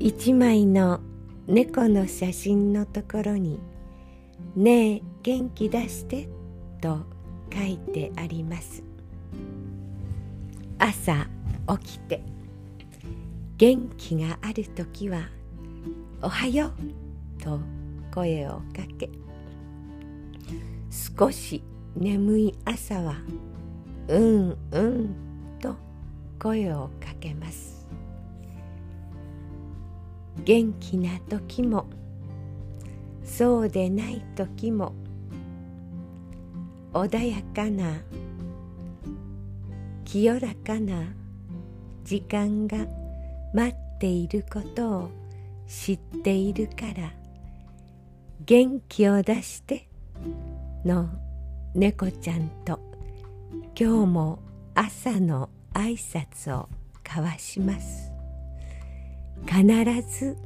一枚の猫の写真のところに「ねえ元気出して」と書いてあります。朝起きて元気がある時は「おはよう」と声をかけ少し眠い朝は「うんうん」と声をかけます。元気な時もそうでない時も穏やかな清らかな時間が待っていることを知っているから元気を出しての猫ちゃんと今日も朝の挨拶を交わします。必ず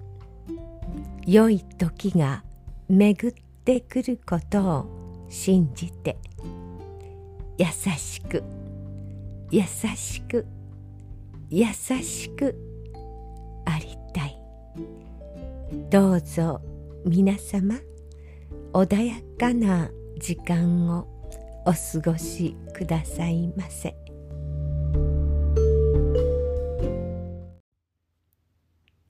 良い時が巡ってくることを信じて優しく優しく優しくありたい。どうぞ皆様穏やかな時間をお過ごしくださいませ。